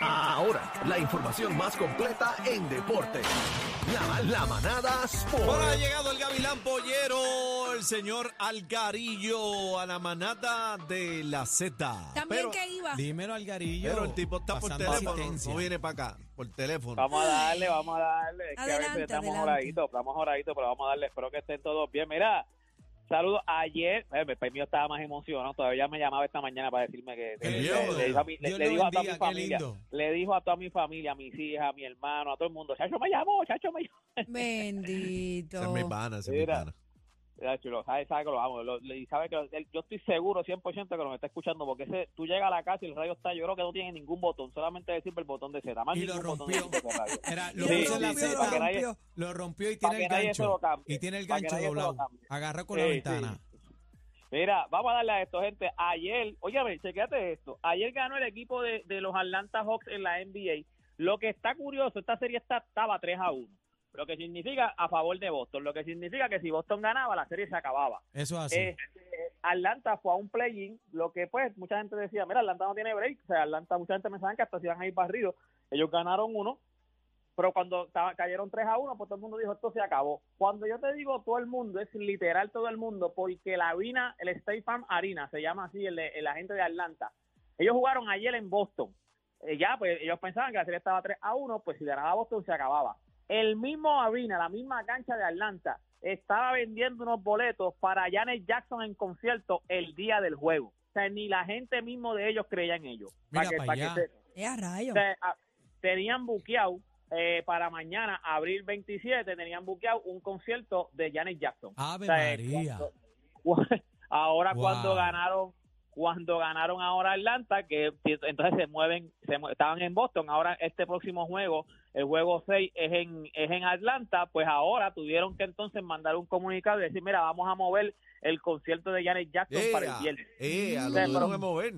Ahora, la información más completa en deporte. La, la manada Sport. Ahora ha llegado el Gavilán Pollero, el señor Algarillo, a la manada de la Z. También Pero, que iba. Dímelo, Algarillo. pero el tipo está por pasando teléfono, asistencia. no viene para acá, por teléfono. Vamos a darle, vamos a darle. Es que a Adelante, veces estamos adelante. horaditos, estamos horaditos, pero vamos a darle. Espero que estén todos bien. Mira, saludos. Ayer, eh, el premio estaba más emocionado. Todavía me llamaba esta mañana para decirme que. Le- le dijo a mi- le- dijo a toda mi familia. lindo. Le dijo a toda mi familia, a mis hijas, a mi hermano, a todo el mundo. Chacho me llamó, Chacho me llamó. Bendito. Pana, es mi Mira. pana. Chulo, sabe, sabe que lo amo. Lo- y sabe que lo- yo estoy seguro 100% que nos está escuchando porque ese, tú llegas a la casa y el radio está, yo creo que no tiene ningún botón, solamente decir el botón de Z. Más Y lo rompió. Era, lo Sí, puso en la sí, sí, Z, para que nadie- lo rompió y tiene el gancho. cambie, Y tiene el gancho doblado. Agarra con la ventana. Mira, vamos a darle a esto, gente. Ayer, oye, chequéate esto. Ayer ganó el equipo de, de los Atlanta Hawks en la NBA. Lo que está curioso, esta serie está, estaba 3 a 1. Lo que significa a favor de Boston. Lo que significa que si Boston ganaba, la serie se acababa. Eso es así. Este, Atlanta fue a un play-in, lo que pues mucha gente decía, mira, Atlanta no tiene break, o sea, Atlanta, mucha gente pensaban que hasta se iban a ir barridos, ellos ganaron uno, pero cuando cayeron 3 a 1, pues todo el mundo dijo, esto se acabó. Cuando yo te digo todo el mundo, es literal todo el mundo, porque la Arena, el State Farm Arena, se llama así, el, el agente de Atlanta, ellos jugaron ayer en Boston, Eh, ya, pues ellos pensaban que la serie estaba 3 a 1, pues si ganaba Boston se acababa. El mismo Arena, la misma cancha de Atlanta, estaba vendiendo unos boletos para Janet Jackson en concierto el día del juego. O sea, ni la gente mismo de ellos creía en ellos. Mira Pa' que- pa' pa' que allá. se- Eh, a rayo. a- tenían buqueado eh, para mañana, abril 27, tenían buqueado un concierto de Janet Jackson. Ave O sea, eh, María. cuando- ahora Wow. cuando ganaron cuando ganaron ahora Atlanta que entonces se mueven se mue- estaban en Boston ahora este próximo juego el juego 6 es en es en Atlanta pues ahora tuvieron que entonces mandar un comunicado y decir mira vamos a mover el concierto de Janet Jackson para el viernes. Lo tuvieron que mover.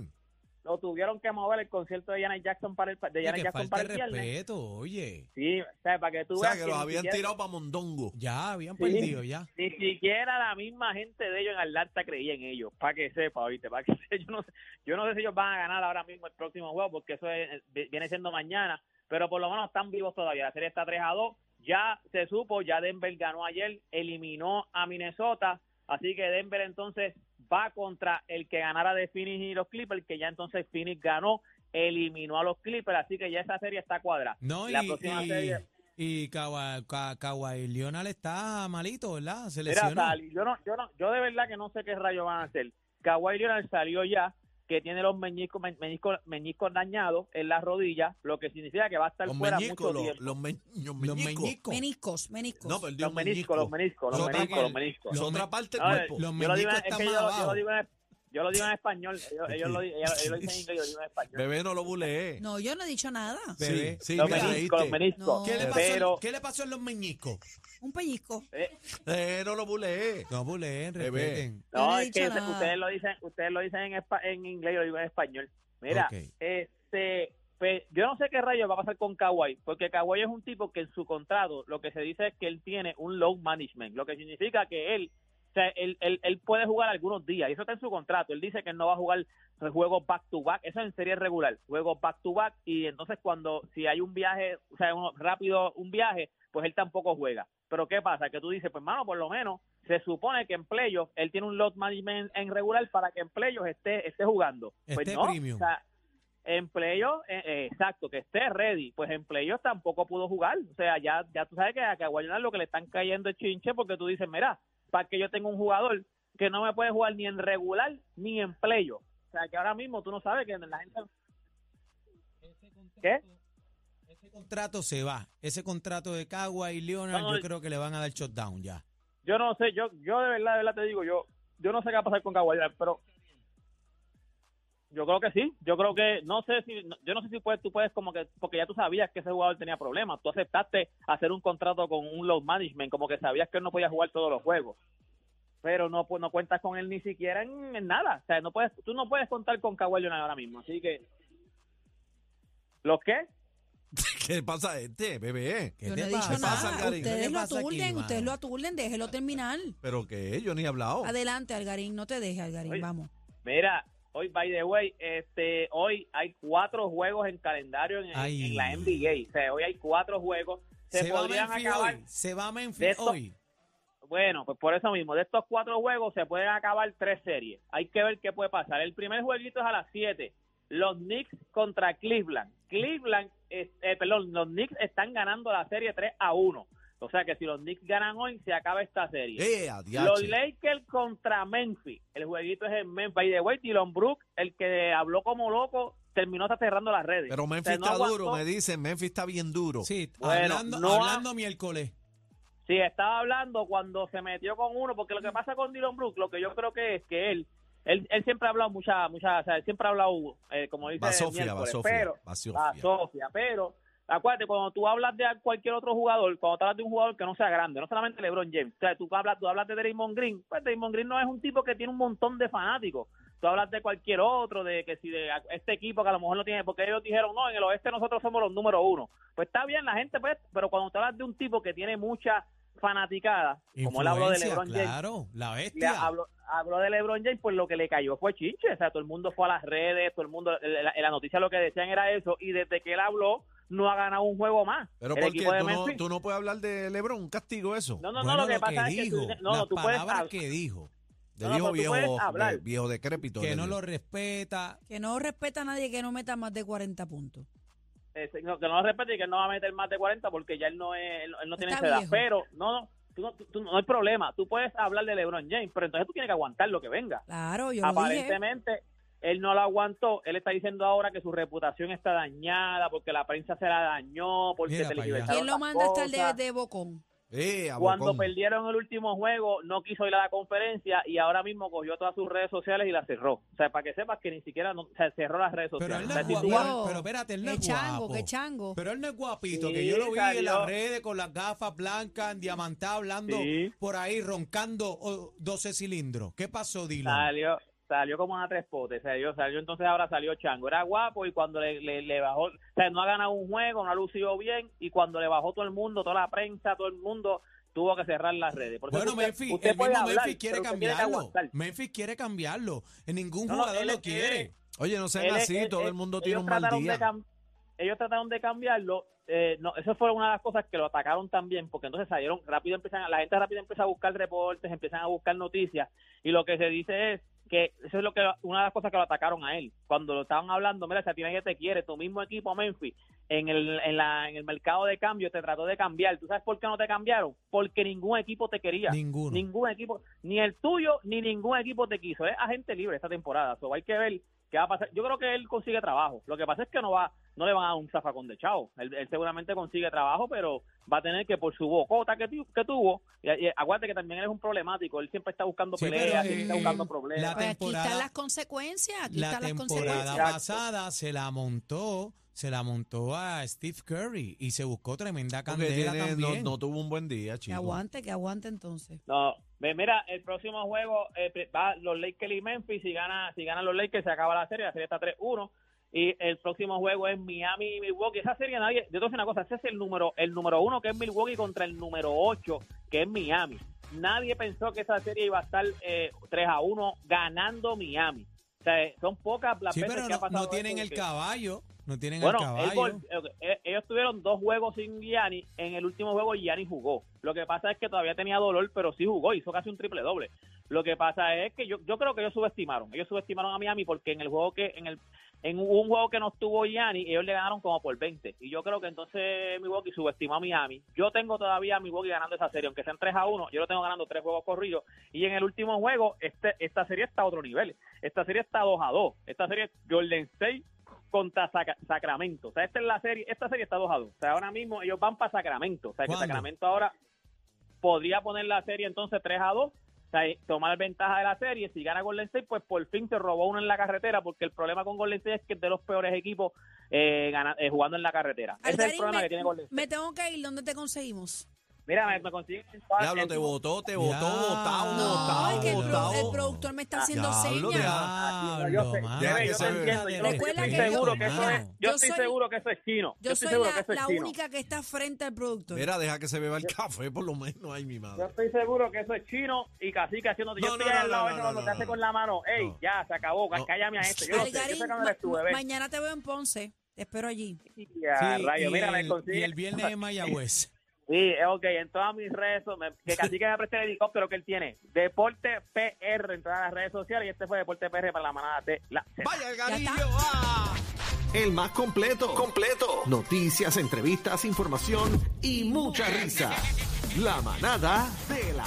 Lo tuvieron que mover el concierto de Janet Jackson para el de Janet Jackson falta para el viernes respeto, oye. sí o sea, para que tú O sea, veas que los ni habían siquiera- tirado para Mondongo. Ya, habían Sí. perdido, ya. ni siquiera la misma gente de ellos en Atlanta creía en ellos, para que sepa, ¿viste? Para que se- yo no sé, yo no sé si ellos van a ganar ahora mismo el próximo juego, porque eso es- viene siendo mañana, pero por lo menos están vivos todavía. La serie está 3 a 2, ya se supo, ya Denver ganó ayer, eliminó a Minnesota, así que Denver entonces va contra el que ganara de Phoenix y los Clippers, que ya entonces Phoenix ganó, eliminó a los Clippers, así que ya esa serie está cuadrada. No, y, la próxima y, serie... y Kawhi, Ka- Kawhi Leonard está malito, ¿verdad? Se Mira, lesionó. sali- yo no, yo no, yo de verdad que no sé qué rayos van a hacer. Kawhi Leonard salió ya, que tiene los meñiscos, meñiscos, meñiscos dañados en las rodillas, lo que significa que va a estar Los fuera mucho los, tiempo. los, meñ- los. Meniscos, meniscos. No, perdió Los meniscos, los meniscos, los Otra meniscos, que- los meniscos. Es Los otra parte del cuerpo. los yo lo digo, en- meñicos es que están yo, más yo lo abajo. digo en, yo lo digo en español, ellos, ellos lo, ellos, ellos lo dicen en inglés, yo lo digo en español. Bebé no lo bulee. No, yo no he dicho nada. Bebé. Sí, sí, los me meniscos, los meniscos. No. ¿Qué, le pasó, Pero, ¿Qué le pasó en los meñicos? Un pellizco. eh, Eh, no lo bulee. No, buleen, Bebé. respeten. Yo no No, he es que dicho nada. ustedes lo dicen, ustedes lo dicen en, espa- en inglés, yo lo digo en español. Mira, Ok. este, pues, yo no sé qué rayos va a pasar con Kawhi, porque Kawhi es un tipo que en su contrato lo que se dice es que él tiene un low management, lo que significa que él, o sea, él, él, él puede jugar algunos días, y eso está en su contrato. Él dice que él no va a jugar juegos back to back, eso en serie regular, juegos back to back, y entonces cuando, si hay un viaje, o sea, uno, rápido un viaje, pues él tampoco juega. Pero ¿qué pasa? Que tú dices, pues mano, por lo menos se supone que en playoffs él tiene un load management en regular para que en playoffs esté, esté jugando. Pues Esté no, premium. o sea, en playoffs, eh, eh, exacto, que esté ready, pues en playoffs tampoco pudo jugar. O sea, ya, ya tú sabes que a Leonard lo que le están cayendo es chinche porque tú dices, mira, para que yo tenga un jugador que no me puede jugar ni en regular ni en playoffs. O sea, que ahora mismo tú no sabes que la gente... ¿Qué? Ese contrato se va. Ese contrato de Kawhi y Leonard, No, yo creo que le van a dar shutdown ya. Yo no sé, yo yo de verdad, de verdad te digo, yo yo no sé qué va a pasar con Leonard, pero yo creo que sí. Yo creo que no sé si yo no sé si puedes tú puedes como que porque ya tú sabías que ese jugador tenía problemas. Tú aceptaste hacer un contrato con un load management, como que sabías que él no podía jugar todos los juegos. Pero no pues, no cuentas con él ni siquiera en, en nada. O sea, no puedes tú no puedes contar con Kawhi Leonard ahora mismo, así que ¿Los qué? ¿Qué pasa a este, bebé? ¿Qué Yo te no he dicho pasa? nada. pasa, Algarín? Ustedes ¿Qué lo aquí, aturden, ustedes lo aturden, déjelo terminar. ¿Pero qué? Yo ni he hablado. Adelante, Algarín, no te dejes, Algarín, Oye. vamos. Mira, hoy, by the way, este, hoy hay cuatro juegos en calendario en, la NBA. O sea, hoy hay cuatro juegos. Se, Se, va podrían acabar. hoy. Se va de Memphis esto- hoy. Bueno, pues por eso mismo, de estos cuatro juegos se pueden acabar tres series. Hay que ver qué puede pasar. El primer jueguito es a las 7. Los Knicks contra Cleveland. Cleveland, eh, perdón, los Knicks están ganando la serie 3 a 1. O sea que si los Knicks ganan hoy, se acaba esta serie. Eh. Los Lakers contra Memphis. El jueguito es en Memphis. Y de way, Dylan Brooks, el que habló como loco, terminó hasta cerrando las redes. Pero O Memphis sea, no está aguantó. duro, me dicen. Memphis está bien duro. Sí, Bueno, hablando, no ha- hablando miércoles. Sí, estaba hablando cuando se metió con uno, porque lo que pasa con Dylan Brooks, lo que yo creo que es que él, él, él siempre ha hablado mucha, mucha, o sea, él siempre ha hablado, eh, como dice, Basofia, miércoles, basofia, pero, basofia. basofia, pero, acuérdate, cuando tú hablas de cualquier otro jugador, cuando tú hablas de un jugador que no sea grande, no solamente LeBron James, o sea, tú hablas, tú hablas de Draymond Green, pues Draymond Green no es un tipo que tiene un montón de fanáticos, tú hablas de cualquier otro, de que si de este equipo que a lo mejor no tiene, porque ellos dijeron, no, en el oeste nosotros somos los número uno, pues está bien la gente, pues, pero cuando tú hablas de un tipo que tiene mucha fanaticada, como él habló de LeBron James, claro, la bestia. habló, habló de LeBron James, pues lo que le cayó fue chiche. O sea, todo el mundo fue a las redes, todo el mundo, en la, en la noticia lo que decían era eso. Y desde que él habló, no ha ganado un juego más. Pero el porque tú no, tú no puedes hablar de LeBron, un castigo eso. No, no, Bueno, no, lo que pasa es que. tú- no, las tú palabras que dijo, de no, no, viejo, pero tú puedes viejo, hablar. de viejo decrépito. que no lo respeta. Que no respeta a nadie que no meta más de 40 puntos. eh, no, que no lo respete y que no va a meter más de 40 porque ya él no es, él, él no tiene esa edad. Pero, no, no. tú no, tú- tú- no hay problema. Tú puedes hablar de LeBron James, pero entonces tú tienes que aguantar lo que venga. Claro, yo lo dije. Él no lo aguantó. Él está diciendo ahora que su reputación está dañada porque la prensa se la dañó, porque Mira se pa' le allá. ¿Quién lo manda a estar de, de bocón? Eh, a Cuando bocón. perdieron el último juego, no quiso ir a la conferencia y ahora mismo cogió todas sus redes sociales y las cerró. O sea, para que sepas que ni siquiera no, o sea, cerró las redes Pero sociales. él O no sea, guapo. Dios. Pero espérate, él no Qué es chango, guapo. qué chango. Pero él no es guapito, Sí, que yo lo vi en salió. las redes con las gafas blancas, diamantado, hablando Sí. por ahí, roncando oh, 12 cilindros. ¿Qué pasó, Dylan? Salió, salió como una tres potes, salió, salió, entonces ahora salió Chango. Era guapo y cuando le, le, le bajó, o sea, no ha ganado un juego, no ha lucido bien y cuando le bajó todo el mundo, toda la prensa, todo el mundo tuvo que cerrar las redes. Bueno, usted- Memphis, usted el mismo hablar, Memphis quiere cambiarlo. Memphis quiere cambiarlo. En ningún No, jugador lo quiere. Oye, no sean Él- así, él- todo él- el mundo tiene un mal día. de ellos trataron de cambiarlo. Eh, no, eso fue una de las cosas que lo atacaron también, porque entonces salieron rápido, empiezan, la gente rápido empieza a buscar reportes, empiezan a buscar noticias, y lo que se dice es que eso es lo que una de las cosas que lo atacaron a él. Cuando lo estaban hablando, mira, si a ti nadie te quiere, tu mismo equipo Memphis, en el, en, la, en el mercado de cambio te trató de cambiar. ¿Tú sabes por qué no te cambiaron? Porque ningún equipo te quería. Ninguno. Ningún equipo, ni el tuyo, ni ningún equipo te quiso. Es agente libre esta temporada. So, hay que ver qué va a pasar. Yo creo que él consigue trabajo. Lo que pasa es que no va, no le van a dar un zafacón de chavo. Él, él seguramente consigue trabajo, pero va a tener que por su bocota que, que tuvo. Y, y acuérdate que también él es un problemático. Él siempre está buscando Sí, peleas, pero, siempre está eh, buscando la problemas. Pues aquí temporada- están las consecuencias, aquí La están las temporada consecuencias. Exacto. pasada se la montó, se la montó a Steve Curry y se buscó tremenda candela tiene- no, también. no tuvo un buen día, Que chico. aguante, que aguante entonces. No, mira, el próximo juego eh, va los Lakers y Memphis. Si gana, si ganan los Lakers, se acaba la serie. La serie está 3-1. Y el próximo juego es Miami y Milwaukee. Esa serie nadie. Yo te voy una cosa: ese es el número, el número uno que es Milwaukee contra el número 8 que es Miami. Nadie pensó que esa serie iba a estar eh, 3 a 1 ganando Miami. O sea, son pocas las Sí, veces pero que ha no, pasado no tienen el caballo, no tienen bueno, el caballo. eh, ellos tuvieron dos juegos sin Gianni. En el último juego Gianni jugó. Lo que pasa es que todavía tenía dolor, pero sí jugó. Hizo casi un triple doble. Lo que pasa es que yo, yo creo que ellos subestimaron. Ellos subestimaron a Miami porque en el juego que en el en un juego que no estuvo Gianni, ellos le ganaron como por 20. Y yo creo que entonces Milwaukee subestimó a Miami. Yo tengo todavía a Milwaukee ganando esa serie, aunque sean 3 a 1. Yo lo tengo ganando tres juegos corridos. Y en el último juego, este, esta serie está a otro nivel. Esta serie está 2 a 2. Esta serie es Golden State contra Saca- Sacramento. O sea, esta es la serie, esta serie está 2 a 2. O sea, ahora mismo ellos van para Sacramento. O sea, que. Sacramento ahora podría poner la serie entonces 3 a 2. O sea, tomar ventaja de la serie. Si gana Golden State, pues por fin se robó uno en la carretera, porque el problema con Golden State es que es de los peores equipos eh, gana- eh, jugando en la carretera. Ese es el problema me, que tiene Golden State. me tengo que ir, ¿dónde te conseguimos? Mira, me, me Diablo, te votó, te votó, votado, No, votado, es que el, pro- votado. el productor me está haciendo Diablo, señas. yo sé, mano, bebé, yo que te se- entiendo, yo Recuerda estoy que yo- seguro que eso es, Yo yo estoy soy- seguro que eso es chino. Yo estoy soy seguro la, que eso es la chino. única que está frente al productor. Mira, deja que se beba el café por lo menos. Ay, mi Yo madre. estoy seguro que eso es chino y casi haciendo. Yo estoy no, ahí no, al lado no, no, cuando no, te hace no. con la mano. Ey, No. ya, se acabó. No. Cállame a esto. Yo lo sé, yo Algarín, sé que no ma- eres tú, bebé. mañana te veo en Ponce. Te espero allí. Ya, Sí, rayo, y, mira, me el, consigue. y el viernes en Mayagüez. Sí, es ok, en todas mis redes, so- me- que casi que me preste el helicóptero que él tiene. Deporte PR en todas las redes sociales y este fue Deporte PR para la manada de la Z. Vaya, el garillo. ah. El más completo. Completo. Noticias, entrevistas, información y mucha risa. La manada de la